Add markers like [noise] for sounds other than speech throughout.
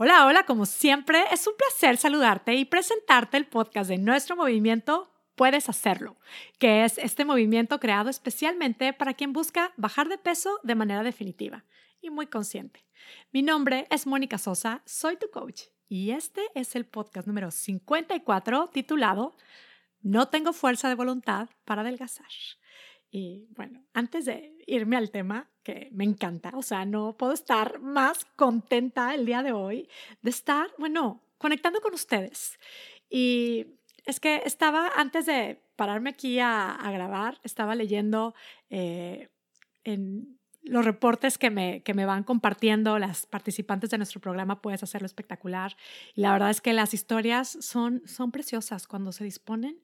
Hola, hola, como siempre, es un placer saludarte y presentarte el podcast de nuestro movimiento Puedes Hacerlo, que es este movimiento creado especialmente para quien busca bajar de peso de manera definitiva y muy consciente. Mi nombre es Mónica Sosa, soy tu coach y este es el podcast número 54 titulado No tengo fuerza de voluntad para adelgazar. Y bueno, antes de irme al tema, que me encanta, o sea, no puedo estar más contenta el día de hoy de estar, bueno, conectando con ustedes. Y es que estaba, antes de pararme aquí a, grabar, estaba leyendo eh, en los reportes que me, que me van compartiendo las participantes de nuestro programa Puedes Hacerlo Espectacular. Y la verdad es que las historias son, son preciosas cuando se disponen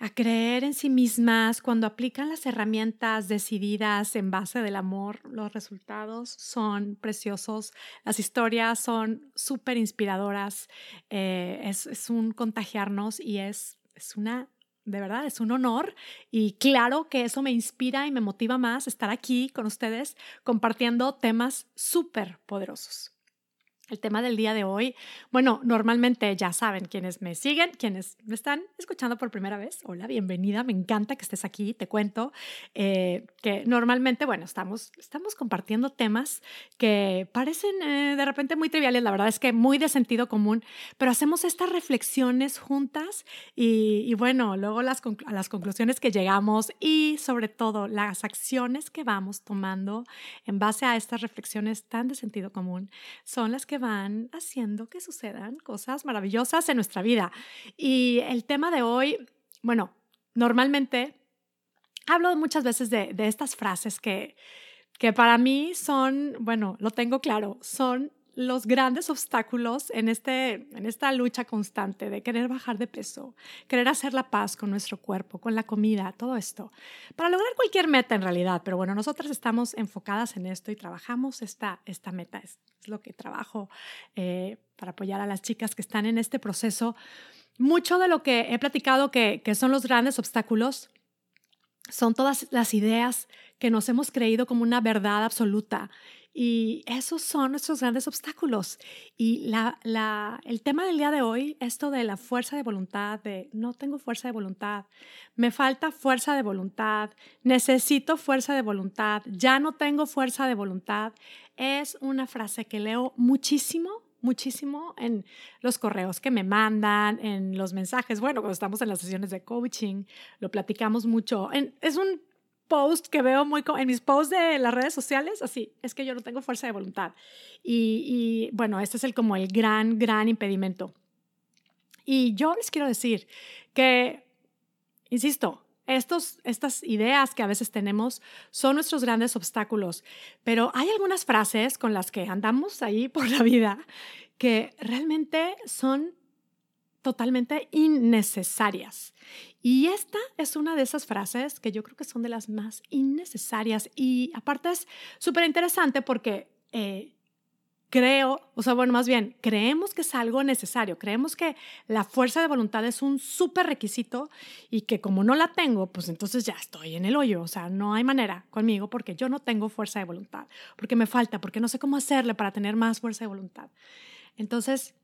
a creer en sí mismas, cuando aplican las herramientas decididas en base del amor, los resultados son preciosos, las historias son súper inspiradoras, eh, es, es, un contagiarnos y es, es una, de verdad, es un honor y claro que eso me inspira y me motiva más estar aquí con ustedes compartiendo temas súper poderosos. El tema del día de hoy, bueno, normalmente ya saben quienes me siguen, quienes me están escuchando por primera vez. Hola, bienvenida, me encanta que estés aquí. Te cuento eh, que normalmente, bueno, estamos, estamos compartiendo temas que parecen eh, de repente muy triviales, la verdad es que muy de sentido común, pero hacemos estas reflexiones juntas y, y bueno, luego las, a las conclusiones que llegamos y sobre todo las acciones que vamos tomando en base a estas reflexiones tan de sentido común son las que van haciendo que sucedan cosas maravillosas en nuestra vida. Y el tema de hoy, bueno, normalmente hablo muchas veces de, estas frases que, que para mí son, bueno, lo tengo claro, son los grandes obstáculos en, este, en esta lucha constante de querer bajar de peso, querer hacer la paz con nuestro cuerpo, con la comida, todo esto, para lograr cualquier meta en realidad. Pero bueno, nosotras estamos enfocadas en esto y trabajamos esta, esta meta, es, lo que trabajo eh, para apoyar a las chicas que están en este proceso. Mucho de lo que he platicado que, que son los grandes obstáculos son todas las ideas que nos hemos creído como una verdad absoluta y esos son nuestros grandes obstáculos. Y la, la, el tema del día de hoy, esto de la fuerza de voluntad, de no tengo fuerza de voluntad, me falta fuerza de voluntad, necesito fuerza de voluntad, ya no tengo fuerza de voluntad, es una frase que leo muchísimo muchísimo en los correos que me mandan, en los mensajes. Bueno, cuando estamos en las sesiones de coaching, lo platicamos mucho. es un post que veo muy en mis posts de las redes sociales, así, es que yo no tengo fuerza de voluntad. Y, bueno, este es el como el gran, gran impedimento. Y yo les quiero decir que, insisto, estos, estas ideas que a veces tenemos son nuestros grandes obstáculos, pero hay algunas frases con las que andamos ahí por la vida que realmente son totalmente innecesarias. Y esta es una de esas frases que yo creo que son de las más innecesarias y aparte es súper interesante porque eh, creo, o sea, bueno, más bien, creemos que es algo necesario, creemos que la fuerza de voluntad es un súper requisito y que como no la tengo, pues entonces ya estoy en el hoyo, o sea, no hay manera conmigo porque yo no tengo fuerza de voluntad, porque me falta, porque no sé cómo hacerle para tener más fuerza de voluntad. Entonces,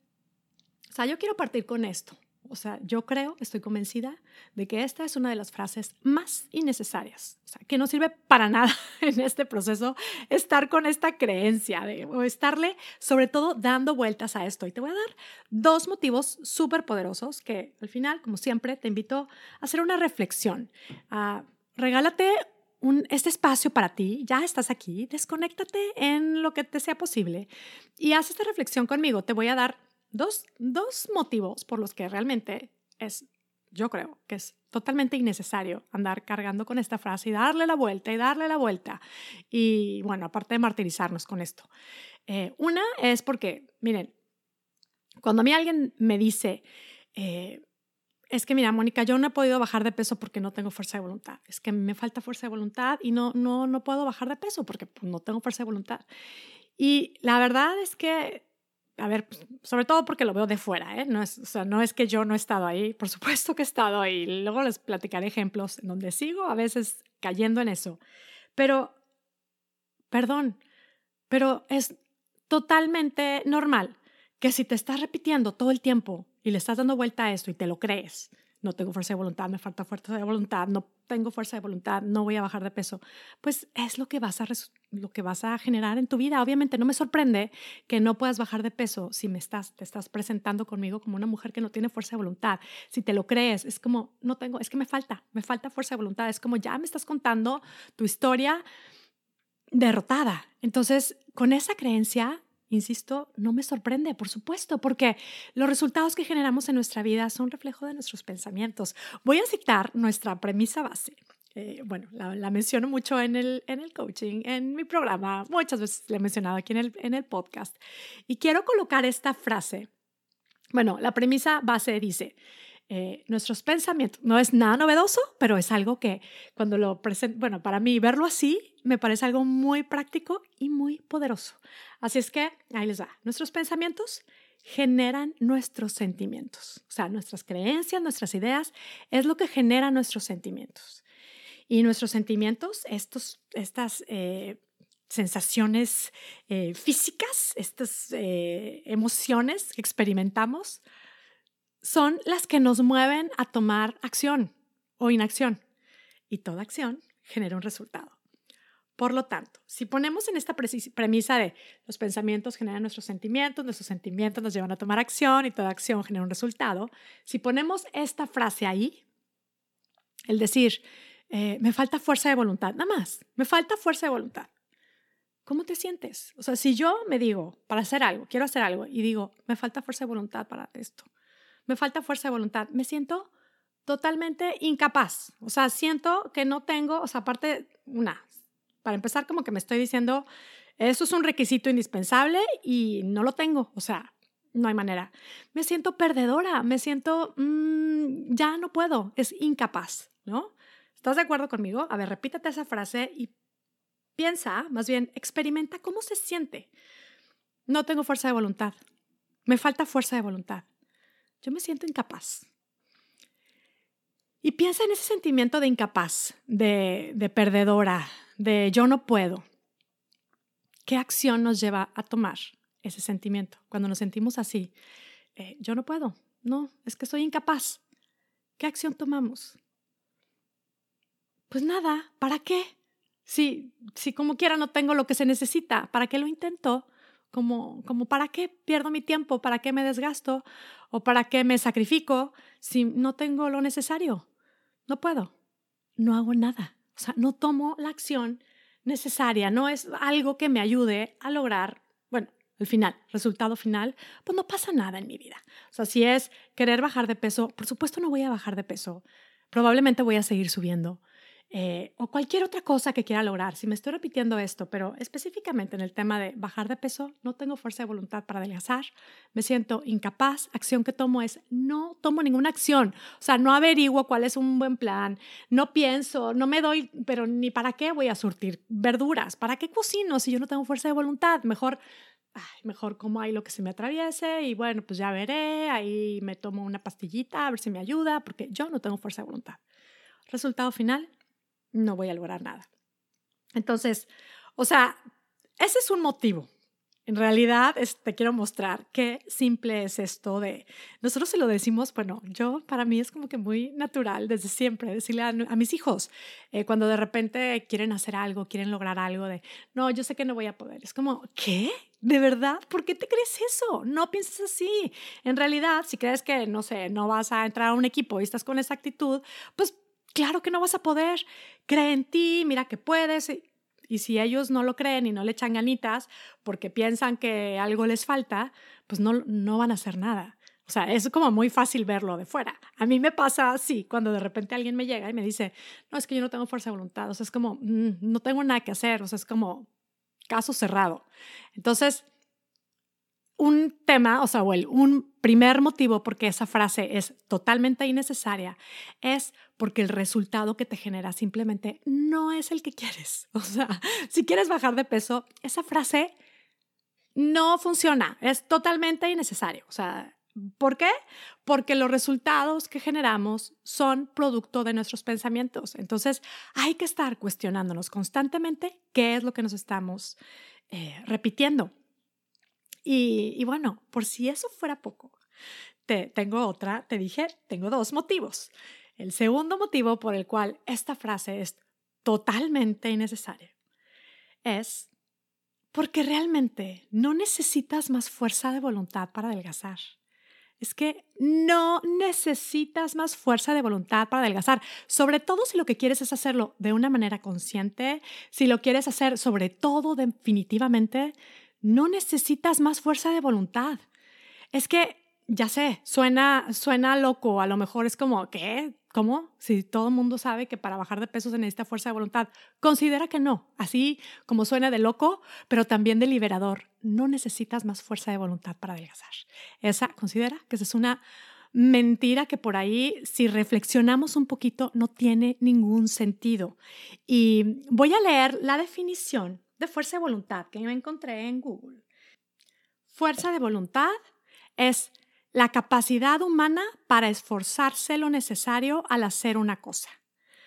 o sea, yo quiero partir con esto. O sea, yo creo, estoy convencida de que esta es una de las frases más innecesarias, o sea, que no sirve para nada [laughs] en este proceso estar con esta creencia o estarle sobre todo dando vueltas a esto. Y te voy a dar dos motivos súper poderosos que al final, como siempre, te invito a hacer una reflexión. Uh, regálate un, este espacio para ti, ya estás aquí, desconéctate en lo que te sea posible y haz esta reflexión conmigo. Te voy a dar dos, dos motivos por los que realmente es, yo creo que es totalmente innecesario andar cargando con esta frase y darle la vuelta y darle la vuelta. Y bueno, aparte de martirizarnos con esto. Eh, una es porque, miren, cuando a mí alguien me dice, eh, es que mira, Mónica, yo no he podido bajar de peso porque no tengo fuerza de voluntad. Es que me falta fuerza de voluntad y no, no, no puedo bajar de peso porque pues, no tengo fuerza de voluntad. Y la verdad es que a ver, pues, sobre todo porque lo veo de fuera, ¿eh? No es, o sea, no es que yo no he estado ahí, por supuesto que he estado ahí. Luego les platicaré ejemplos en donde sigo a veces cayendo en eso. Pero, perdón, pero es totalmente normal que si te estás repitiendo todo el tiempo y le estás dando vuelta a esto y te lo crees, no tengo fuerza de voluntad, me falta fuerza de voluntad, no tengo fuerza de voluntad, no voy a bajar de peso, pues es lo que vas a, lo que vas a generar en tu vida. Obviamente no me sorprende que no puedas bajar de peso si me estás, te estás presentando conmigo como una mujer que no tiene fuerza de voluntad. Si te lo crees, es como, no tengo, es que me falta, me falta fuerza de voluntad. Es como, ya me estás contando tu historia derrotada. Entonces, con esa creencia, Insisto, no me sorprende, por supuesto, porque los resultados que generamos en nuestra vida son reflejo de nuestros pensamientos. Voy a citar nuestra premisa base. Eh, bueno, la, menciono mucho en el, en el coaching, en mi programa, muchas veces la he mencionado aquí en el, en el podcast. Y quiero colocar esta frase. Bueno, la premisa base dice, eh, nuestros pensamientos. No es nada novedoso, pero es algo que cuando lo presento, bueno, para mí verlo así me parece algo muy práctico y muy poderoso. Así es que ahí les va. Nuestros pensamientos generan nuestros sentimientos. O sea, nuestras creencias, nuestras ideas, es lo que genera nuestros sentimientos. Y nuestros sentimientos, estos, estas eh, sensaciones eh, físicas, estas emociones que experimentamos, son las que nos mueven a tomar acción o inacción. Y toda acción genera un resultado. Por lo tanto, si ponemos en esta premisa de los pensamientos generan nuestros sentimientos, nuestros sentimientos nos llevan a tomar acción y toda acción genera un resultado, si ponemos esta frase ahí, el decir, eh, me falta fuerza de voluntad, nada más, me falta fuerza de voluntad. ¿Cómo te sientes? O sea, si yo me digo, para hacer algo, quiero hacer algo, y digo, me falta fuerza de voluntad para esto, me falta fuerza de voluntad, me siento totalmente incapaz. O sea, siento que no tengo, o sea, aparte, una, para empezar, como que me estoy diciendo, eso es un requisito indispensable y no lo tengo. O sea, no hay manera. Me siento perdedora, me siento, mm, ya no puedo, es incapaz, ¿no? ¿Estás de acuerdo conmigo? A ver, repítate esa frase y piensa, más bien, experimenta cómo se siente. No tengo fuerza de voluntad. Me falta fuerza de voluntad yo me siento incapaz. Y piensa en ese sentimiento de incapaz, de, de perdedora, de yo no puedo. ¿Qué acción nos lleva a tomar ese sentimiento? Cuando nos sentimos así, eh, yo no puedo, no, es que soy incapaz. ¿Qué acción tomamos? Pues nada, ¿para qué? Si, si como quiera no tengo lo que se necesita, ¿para qué lo intento? Como, como ¿para qué pierdo mi tiempo? ¿Para qué me desgasto? ¿O para qué me sacrifico si no tengo lo necesario? No puedo. No hago nada. O sea, no tomo la acción necesaria. No es algo que me ayude a lograr, bueno, el final, resultado final, pues no pasa nada en mi vida. O sea, si es querer bajar de peso, por supuesto no voy a bajar de peso. Probablemente voy a seguir subiendo. Eh, o cualquier otra cosa que quiera lograr. Si me estoy repitiendo esto, pero específicamente en el tema de bajar de peso, no tengo fuerza de voluntad para adelgazar, me siento incapaz, acción que tomo es no tomo ninguna acción, o sea, no averiguo cuál es un buen plan, no pienso, no me doy, pero ni para qué voy a surtir verduras, para qué cocino si yo no tengo fuerza de voluntad, mejor mejor como ahí lo que se me atraviese y bueno, pues ya veré, ahí me tomo una pastillita a ver si me ayuda, porque yo no tengo fuerza de voluntad. Resultado final, no voy a lograr nada. Entonces, o sea, ese es un motivo. En realidad, te quiero mostrar qué simple es esto de, nosotros se lo decimos, bueno, yo para mí es como que muy natural desde siempre decirle a, mis hijos, eh, cuando de repente quieren hacer algo, quieren lograr algo de, no, yo sé que no voy a poder. Es como, ¿qué? ¿De verdad? ¿Por qué te crees eso? No pienses así. En realidad, si crees que, no sé, no vas a entrar a un equipo y estás con esa actitud, pues claro que no vas a poder, cree en ti, mira que puedes. Y si ellos no lo creen y no le echan ganitas porque piensan que algo les falta, pues no, no van a hacer nada. O sea, es como muy fácil verlo de fuera. A mí me pasa así, cuando de repente alguien me llega y me dice, no, es que yo no tengo fuerza de voluntad. O sea, es como, mm, no tengo nada que hacer. O sea, es como caso cerrado. Entonces, un tema, o sea, o un primer motivo porque esa frase es totalmente innecesaria es porque el resultado que te genera simplemente no es el que quieres. [laughs] O sea, si quieres bajar de peso, esa frase no funciona, es totalmente innecesario. O sea, ¿por qué? Porque los resultados que generamos son producto de nuestros pensamientos. Entonces, hay que estar cuestionándonos constantemente qué es lo que nos estamos eh, repitiendo. Y, bueno, por si eso fuera poco, te tengo otra, te dije, tengo dos motivos. El segundo motivo por el cual esta frase es totalmente innecesaria es porque realmente no necesitas más fuerza de voluntad para adelgazar. Es que no necesitas más fuerza de voluntad para adelgazar, sobre todo si lo que quieres es hacerlo de una manera consciente, si lo quieres hacer sobre todo definitivamente, no necesitas más fuerza de voluntad. Es que, ya sé, suena, suena loco, a lo mejor es como, ¿qué? ¿Cómo? Si todo el mundo sabe que para bajar de peso se necesita fuerza de voluntad. Considera que no, así como suena de loco, pero también de liberador. No necesitas más fuerza de voluntad para adelgazar. Esa, considera que esa es una mentira que por ahí, si reflexionamos un poquito, no tiene ningún sentido. Y voy a leer la definición de fuerza de voluntad que yo encontré en Google. Fuerza de voluntad es la capacidad humana para esforzarse lo necesario al hacer una cosa.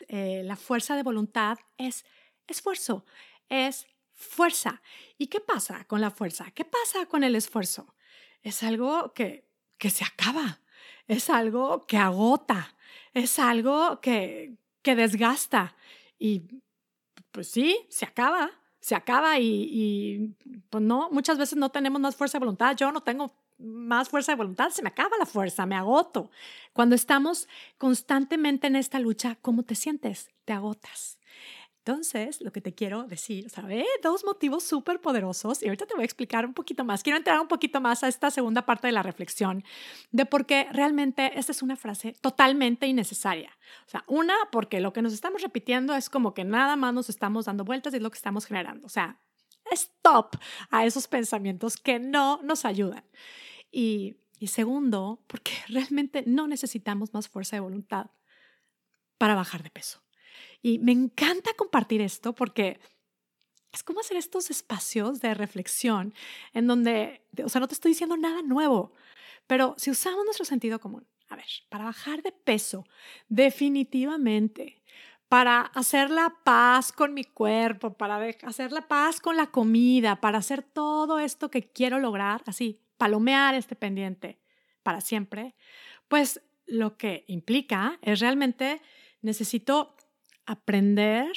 Eh, la fuerza de voluntad es esfuerzo, es fuerza. ¿Y qué pasa con la fuerza? ¿Qué pasa con el esfuerzo? Es algo que, que se acaba, es algo que agota, es algo que, que desgasta. Y pues sí, se acaba, se acaba y, y, pues no, muchas veces no tenemos más fuerza de voluntad. Yo no tengo más fuerza de voluntad, se me acaba la fuerza, me agoto. Cuando estamos constantemente en esta lucha, ¿cómo te sientes? Te agotas. Entonces, lo que te quiero decir, ¿sabes? Dos motivos súper poderosos y ahorita te voy a explicar un poquito más. Quiero entrar un poquito más a esta segunda parte de la reflexión de por qué realmente esta es una frase totalmente innecesaria. O sea, una, porque lo que nos estamos repitiendo es como que nada más nos estamos dando vueltas y es lo que estamos generando. O sea, stop a esos pensamientos que no nos ayudan. Y, segundo, porque [laughs] realmente no necesitamos más fuerza de voluntad para bajar de peso. Y me encanta compartir esto porque es como hacer estos espacios de reflexión en donde, o sea, no te estoy diciendo nada nuevo, pero si usamos nuestro sentido común, a ver, para bajar de peso, definitivamente, para hacer la paz con mi cuerpo, para hacer la paz con la comida, para hacer todo esto que quiero lograr, así, palomear este pendiente para siempre, pues lo que implica es realmente necesito aprender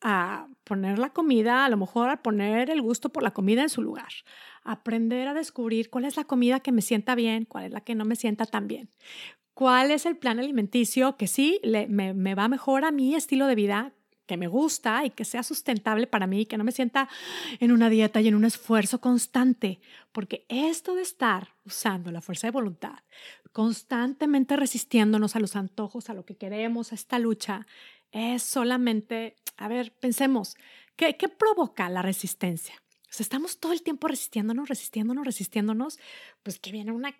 a poner la comida, a lo mejor a poner el gusto por la comida en su lugar, aprender a descubrir cuál es la comida que me sienta bien, cuál es la que no me sienta tan bien, cuál es el plan alimenticio que sí me, me va mejor a mi estilo de vida, que me gusta y que sea sustentable para mí, que no me sienta en una dieta y en un esfuerzo constante, porque esto de estar usando la fuerza de voluntad, constantemente resistiéndonos a los antojos, a lo que queremos, a esta lucha, es solamente, a ver, pensemos, ¿qué, qué provoca la resistencia? O sea, estamos todo el tiempo resistiéndonos, resistiéndonos, resistiéndonos, pues que viene una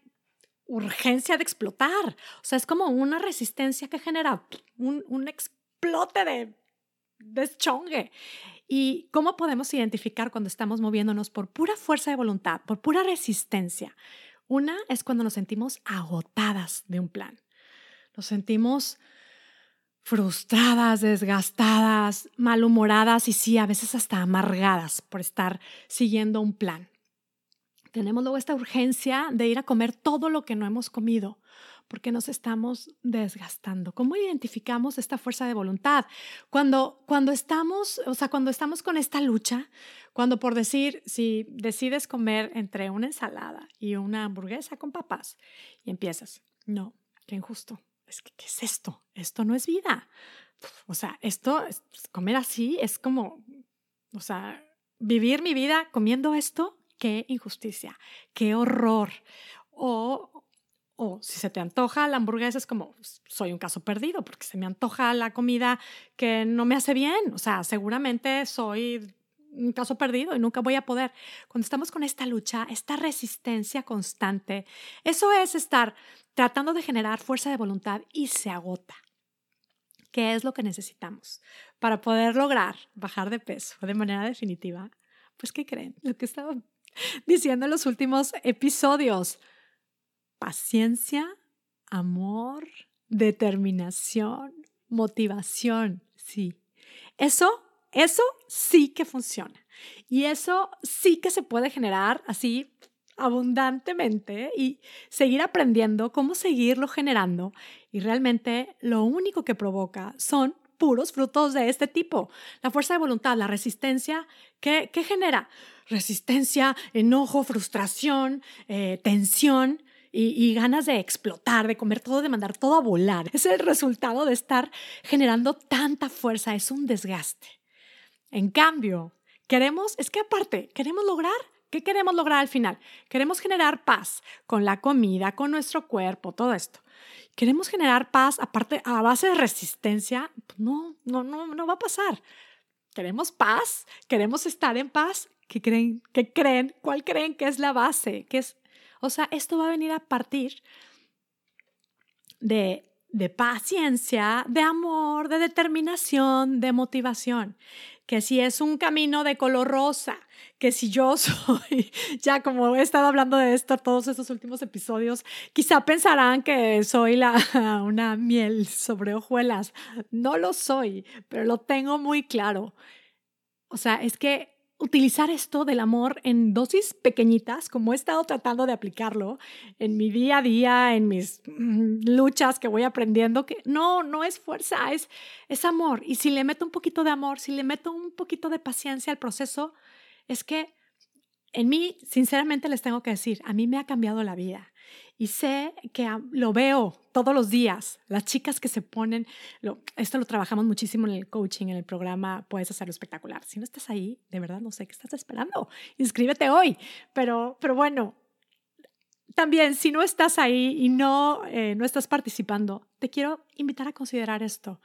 urgencia de explotar. O sea, es como una resistencia que genera un, un explote de deschongue. ¿Y cómo podemos identificar cuando estamos moviéndonos por pura fuerza de voluntad, por pura resistencia? Una es cuando nos sentimos agotadas de un plan. Nos sentimos frustradas, desgastadas, malhumoradas y sí, a veces hasta amargadas por estar siguiendo un plan. Tenemos luego esta urgencia de ir a comer todo lo que no hemos comido porque nos estamos desgastando. ¿Cómo identificamos esta fuerza de voluntad? Cuando, cuando estamos, o sea, cuando estamos con esta lucha, cuando por decir, si decides comer entre una ensalada y una hamburguesa con papas y empiezas, no, qué injusto, es que, ¿qué es esto? Esto no es vida. O sea, esto, comer así es como, o sea, vivir mi vida comiendo esto, qué injusticia, qué horror. O, o si se te antoja la hamburguesa es como, pues, soy un caso perdido porque se me antoja la comida que no me hace bien. O sea, seguramente soy un caso perdido y nunca voy a poder. Cuando estamos con esta lucha, esta resistencia constante, eso es estar tratando de generar fuerza de voluntad y se agota. ¿Qué es lo que necesitamos para poder lograr bajar de peso de manera definitiva? Pues, ¿qué creen? Lo que estaba diciendo en los últimos episodios paciencia, amor, determinación, motivación, sí. Eso, eso sí que funciona. Y eso sí que se puede generar así abundantemente y seguir aprendiendo cómo seguirlo generando. Y realmente lo único que provoca son puros frutos de este tipo. La fuerza de voluntad, la resistencia, ¿qué, qué genera? Resistencia, enojo, frustración, eh, tensión. Y, ganas de explotar, de comer todo, de mandar todo a volar. Es el resultado de estar generando tanta fuerza, es un desgaste. En cambio, queremos, es que aparte, queremos lograr ¿Qué queremos lograr al final? Queremos generar paz con la comida, con nuestro cuerpo, todo esto. Queremos generar paz aparte a base de resistencia. No, no, no, no va a pasar. Queremos paz, queremos estar en paz. ¿Qué creen? ¿Qué creen? ¿Cuál creen que es la base? ¿Qué es? O sea, esto va a venir a partir de de paciencia, de amor, de determinación, de motivación. Que si es un camino de color rosa, que si yo [laughs] soy, ya como he estado hablando de esto todos estos últimos episodios, quizá pensarán que soy la, [laughs] una miel sobre hojuelas. No lo soy, pero lo tengo muy claro. O sea, es que utilizar esto del amor en dosis pequeñitas, como he estado tratando de aplicarlo en mi día a día, en mis mm, luchas que voy aprendiendo, que no, no es fuerza, es, es amor. Y si le meto un poquito de amor, si le meto un poquito de paciencia al proceso, es que en mí, sinceramente les tengo que decir, a mí me ha cambiado la vida. Y sé que lo veo todos los días, las chicas que se ponen, esto lo trabajamos muchísimo en el coaching, en el programa Puedes hacerlo espectacular. Si no estás ahí, de verdad no sé qué estás esperando. Inscríbete hoy. Pero, pero bueno, también si no estás ahí y no, eh, no estás participando, te quiero invitar a considerar esto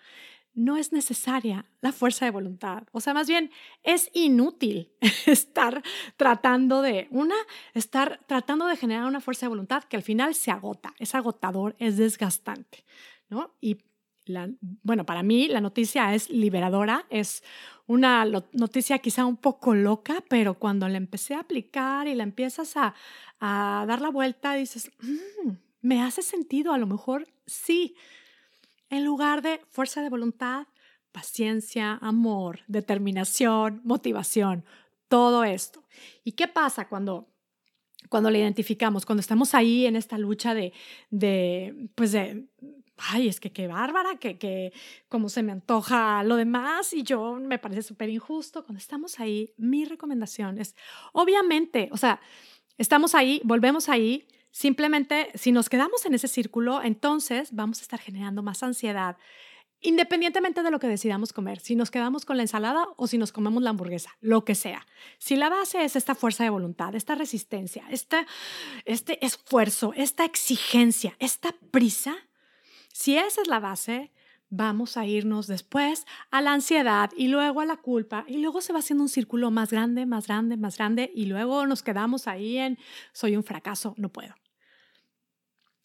no es necesaria la fuerza de voluntad. O sea, más bien es inútil [laughs] estar tratando de, una, estar tratando de generar una fuerza de voluntad que al final se agota, es agotador, es desgastante, ¿no? Y bueno, para mí la noticia es liberadora, es una noticia quizá un poco loca, pero cuando la empecé a aplicar y la empiezas a, a dar la vuelta, dices, mm, me hace sentido, a lo mejor sí, en lugar de fuerza de voluntad, paciencia, amor, determinación, motivación, todo esto. ¿Y qué pasa cuando cuando la identificamos, cuando estamos ahí en esta lucha de, de pues de, ay, es que qué bárbara, que, que como se me antoja lo demás y yo me parece súper injusto, cuando estamos ahí, mi recomendación es, obviamente, o sea, estamos ahí, volvemos ahí, Simplemente, si nos quedamos en ese círculo, entonces vamos a estar generando más ansiedad, independientemente de lo que decidamos comer, si nos quedamos con la ensalada o si nos comemos la hamburguesa, lo que sea. Si la base es esta fuerza de voluntad, esta resistencia, este, este esfuerzo, esta exigencia, esta prisa, si esa es la base, vamos a irnos después a la ansiedad y luego a la culpa y luego se va haciendo un círculo más grande, más grande, más grande y luego nos quedamos ahí en soy un fracaso, no puedo.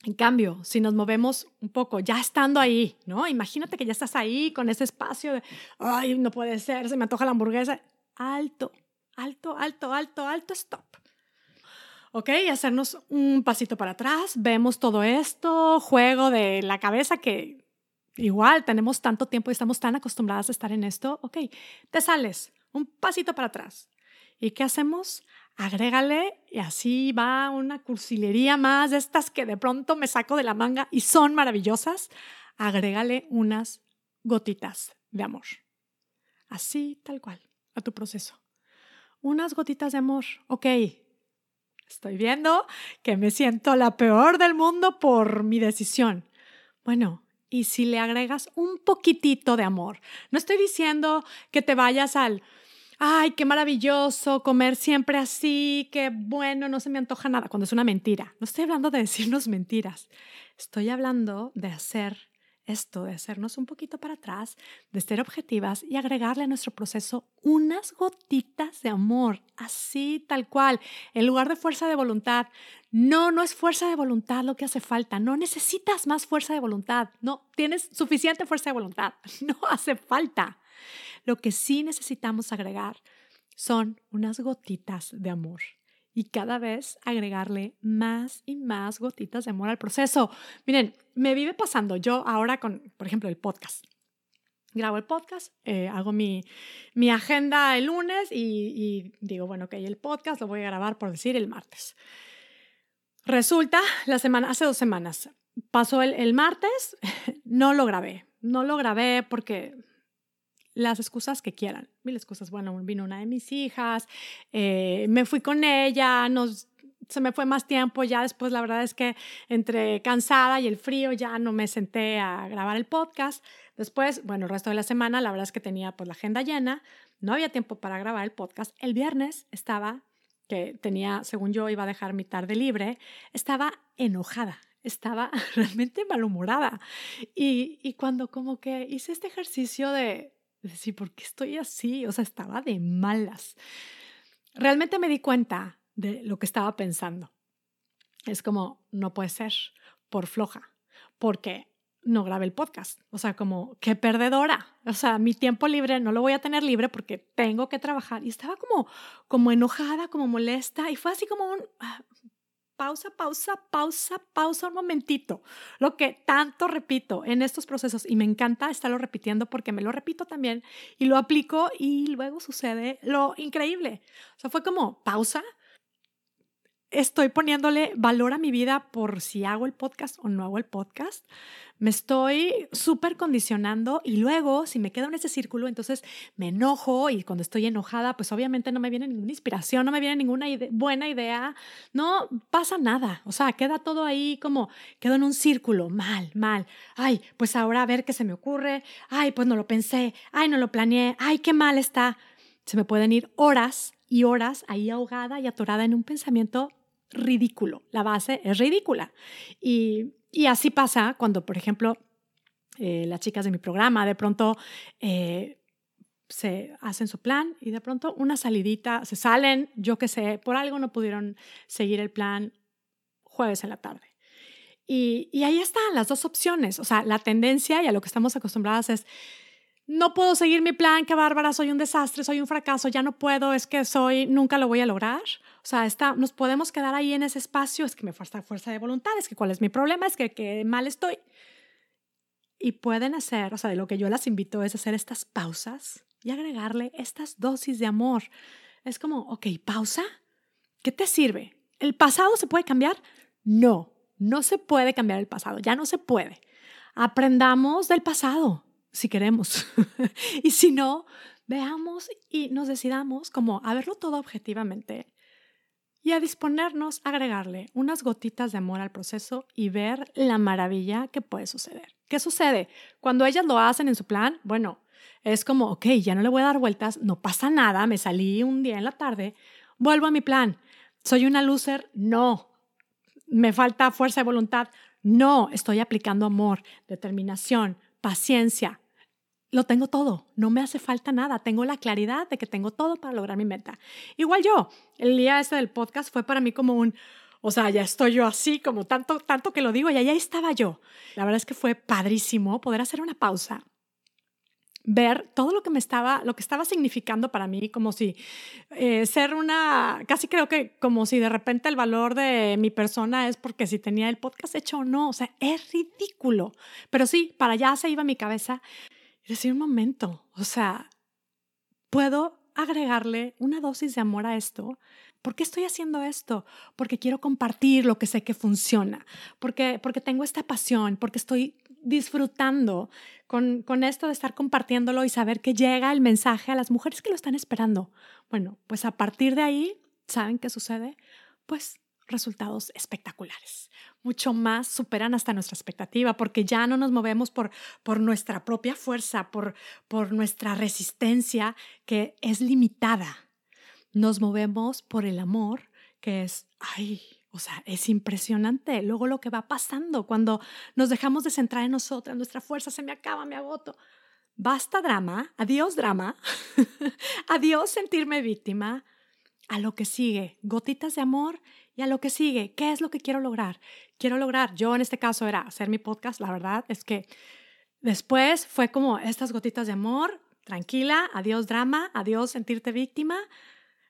En cambio, si nos movemos un poco, ya estando ahí, ¿no? Imagínate que ya estás ahí con ese espacio de, ay, no puede ser, se me antoja la hamburguesa. Alto, alto, alto, alto, alto, stop. ¿ok? Hacernos un pasito para atrás, vemos todo esto, juego de la cabeza que igual tenemos tanto tiempo y estamos tan acostumbradas a estar en esto, ok, te sales un pasito para atrás. ¿Y qué hacemos? Agrégale y así va una cursilería más de estas que de pronto me saco de la manga y son maravillosas. Agrégale unas gotitas de amor. Así, tal cual, a tu proceso. Unas gotitas de amor. Ok, estoy viendo que me siento la peor del mundo por mi decisión. Bueno, y si le agregas un poquitito de amor. No estoy diciendo que te vayas al, ay, qué maravilloso comer siempre así, qué bueno, no se me antoja nada, cuando es una mentira. No estoy hablando de decirnos mentiras. Estoy hablando de hacer esto, de hacernos un poquito para atrás, de ser objetivas y agregarle a nuestro proceso unas gotitas de amor, así tal cual, en lugar de fuerza de voluntad. No, no es fuerza de voluntad lo que hace falta, no necesitas más fuerza de voluntad, no, tienes suficiente fuerza de voluntad, [laughs] no hace falta. Lo que sí necesitamos agregar son unas gotitas de amor y cada vez agregarle más y más gotitas de amor al proceso. Miren, me vive pasando yo ahora con, por ejemplo, el podcast. Grabo el podcast, eh, hago mi, mi, agenda el lunes y, y digo, bueno, ok, el podcast lo voy a grabar por decir el martes. Resulta, la semana, hace dos semanas, pasó el, martes, [laughs] no lo grabé, no lo grabé porque las excusas que quieran, mil excusas, bueno, vino una de mis hijas, eh, me fui con ella, nos se me fue más tiempo, ya después la verdad es que entre cansada y el frío ya no me senté a grabar el podcast. Después, bueno, el resto de la semana la verdad es que tenía pues la agenda llena, no había tiempo para grabar el podcast. El viernes estaba, que tenía, según yo, iba a dejar mi tarde libre, estaba enojada, estaba [laughs] realmente malhumorada. Y, y cuando como que hice este ejercicio de, de decir, ¿por qué estoy así? O sea, estaba de malas. Realmente me di cuenta de lo que estaba pensando. Es como, no puede ser por floja, porque no grabé el podcast. O sea, como, qué perdedora. O sea, mi tiempo libre no lo voy a tener libre porque tengo que trabajar. Y estaba como, como enojada, como molesta. Y fue así como un, ah, pausa, pausa, pausa, pausa un momentito. Lo que tanto repito en estos procesos y me encanta estarlo repitiendo porque me lo repito también y lo aplico y luego sucede lo increíble. O sea, fue como pausa, estoy poniéndole valor a mi vida por si hago el podcast o no hago el podcast. Me estoy súper condicionando y luego si me quedo en ese círculo, entonces me enojo y cuando estoy enojada, pues obviamente no me viene ninguna inspiración, no me viene ninguna buena idea, no pasa nada. O sea, queda todo ahí como, quedo en un círculo, mal, mal. Ay, pues ahora a ver qué se me ocurre. Ay, pues no lo pensé. Ay, no lo planeé. Ay, qué mal está. Se me pueden ir horas y horas ahí ahogada y atorada en un pensamiento ridículo. La base es ridícula. Y, así pasa cuando, por ejemplo, eh, las chicas de mi programa de pronto eh, se hacen su plan y de pronto una salidita, se salen, yo qué sé, por algo no pudieron seguir el plan jueves en la tarde. Y, y ahí están las dos opciones. O sea, la tendencia y a lo que estamos acostumbradas es no puedo seguir mi plan, qué bárbara, soy un desastre, soy un fracaso, ya no puedo, es que soy, nunca lo voy a lograr. O sea, está, nos podemos quedar ahí en ese espacio, es que me falta fuerza de voluntad, es que cuál es mi problema, es que, que mal estoy. Y pueden hacer, o sea, de lo que yo las invito es hacer estas pausas y agregarle estas dosis de amor. Es como, ok, pausa, ¿qué te sirve? ¿El pasado se puede cambiar? No, no se puede cambiar el pasado, ya no se puede. Aprendamos del pasado si queremos. [laughs] y si no, veamos y nos decidamos como a verlo todo objetivamente y a disponernos a agregarle unas gotitas de amor al proceso y ver la maravilla que puede suceder. ¿Qué sucede? Cuando ellas lo hacen en su plan, bueno, es como, ok, ya no le voy a dar vueltas, no pasa nada, me salí un día en la tarde, vuelvo a mi plan. ¿Soy una loser? No. ¿Me falta fuerza de voluntad? No, estoy aplicando amor, determinación, paciencia, lo tengo todo, no me hace falta nada, tengo la claridad de que tengo todo para lograr mi meta. Igual yo, el día este del podcast fue para mí como un, o sea, ya estoy yo así, como tanto, tanto que lo digo, y allá estaba yo. La verdad es que fue padrísimo poder hacer una pausa, ver todo lo que me estaba, lo que estaba significando para mí, como si eh, ser una, casi creo que como si de repente el valor de mi persona es porque si tenía el podcast hecho o no, o sea, es ridículo. Pero sí, para allá se iba mi cabeza y decir un momento, o sea, puedo agregarle una dosis de amor a esto. ¿Por qué estoy haciendo esto? Porque quiero compartir lo que sé que funciona, porque, porque tengo esta pasión, porque estoy disfrutando con, con esto de estar compartiéndolo y saber que llega el mensaje a las mujeres que lo están esperando. Bueno, pues a partir de ahí, ¿saben qué sucede? Pues resultados espectaculares, mucho más superan hasta nuestra expectativa, porque ya no nos movemos por, por nuestra propia fuerza, por, por nuestra resistencia que es limitada. Nos movemos por el amor, que es, ay, o sea, es impresionante. Luego lo que va pasando cuando nos dejamos de centrar en nosotras, nuestra fuerza se me acaba, me agoto. Basta drama, adiós drama, [laughs] adiós sentirme víctima, a lo que sigue, gotitas de amor y a lo que sigue, ¿qué es lo que quiero lograr? Quiero lograr, yo en este caso era hacer mi podcast, la verdad es que después fue como estas gotitas de amor, tranquila, adiós drama, adiós sentirte víctima.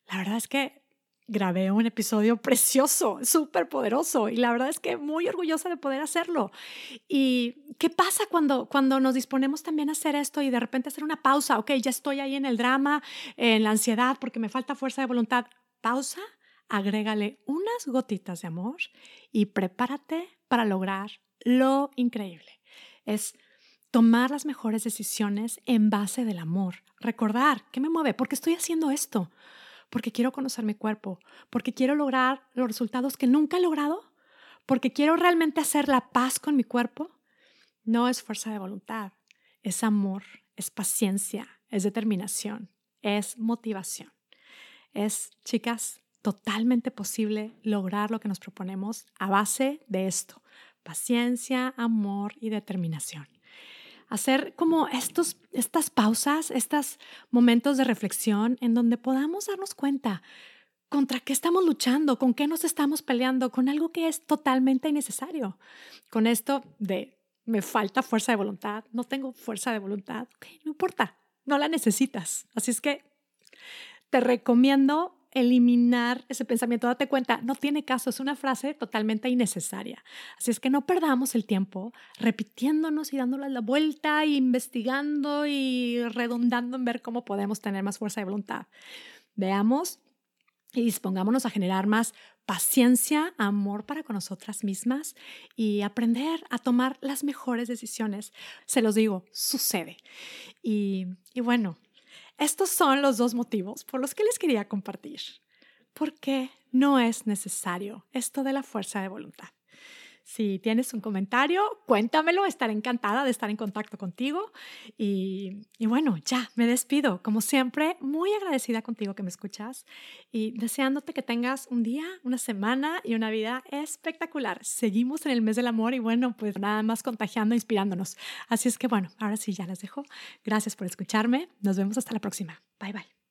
La verdad es que grabé un episodio [laughs] precioso, súper poderoso y la verdad es que muy orgullosa de poder hacerlo. ¿Y qué pasa cuando, cuando nos disponemos también a hacer esto y de repente hacer una pausa? Ok, ya estoy ahí en el drama, en la ansiedad porque me falta fuerza de voluntad. Pausa agrégale unas gotitas de amor y prepárate para lograr lo increíble. Es tomar las mejores decisiones en base del amor. Recordar qué me mueve, por qué estoy haciendo esto, porque quiero conocer mi cuerpo, porque quiero lograr los resultados que nunca he logrado, porque quiero realmente hacer la paz con mi cuerpo. No es fuerza de voluntad, es amor, es paciencia, es determinación, es motivación. Es, chicas, totalmente posible lograr lo que nos proponemos a base de esto, paciencia, amor y determinación. Hacer como estos, estas pausas, estos momentos de reflexión en donde podamos darnos cuenta contra qué estamos luchando, con qué nos estamos peleando, con algo que es totalmente innecesario. Con esto de me falta fuerza de voluntad, no tengo fuerza de voluntad, no importa, no la necesitas. Así es que te recomiendo eliminar ese pensamiento. Date cuenta, no tiene caso, es una frase totalmente innecesaria. Así es que no perdamos el tiempo repitiéndonos y dándoles la vuelta, e investigando y redundando en ver cómo podemos tener más fuerza de voluntad. Veamos y dispongámonos a generar más paciencia, amor para con nosotras mismas y aprender a tomar las mejores decisiones. Se los digo, sucede. Y, y bueno, estos son los dos motivos por los que les quería compartir. Porque no es necesario esto de la fuerza de voluntad. Si tienes un comentario, cuéntamelo, estaré encantada de estar en contacto contigo. Y, bueno, ya, me despido. Como siempre, muy agradecida contigo que me escuchas y deseándote que tengas un día, una semana y una vida espectacular. Seguimos en el mes del amor y bueno, pues nada más contagiando, inspirándonos. Así es que bueno, ahora sí ya les dejo. Gracias por escucharme. Nos vemos hasta la próxima. Bye bye.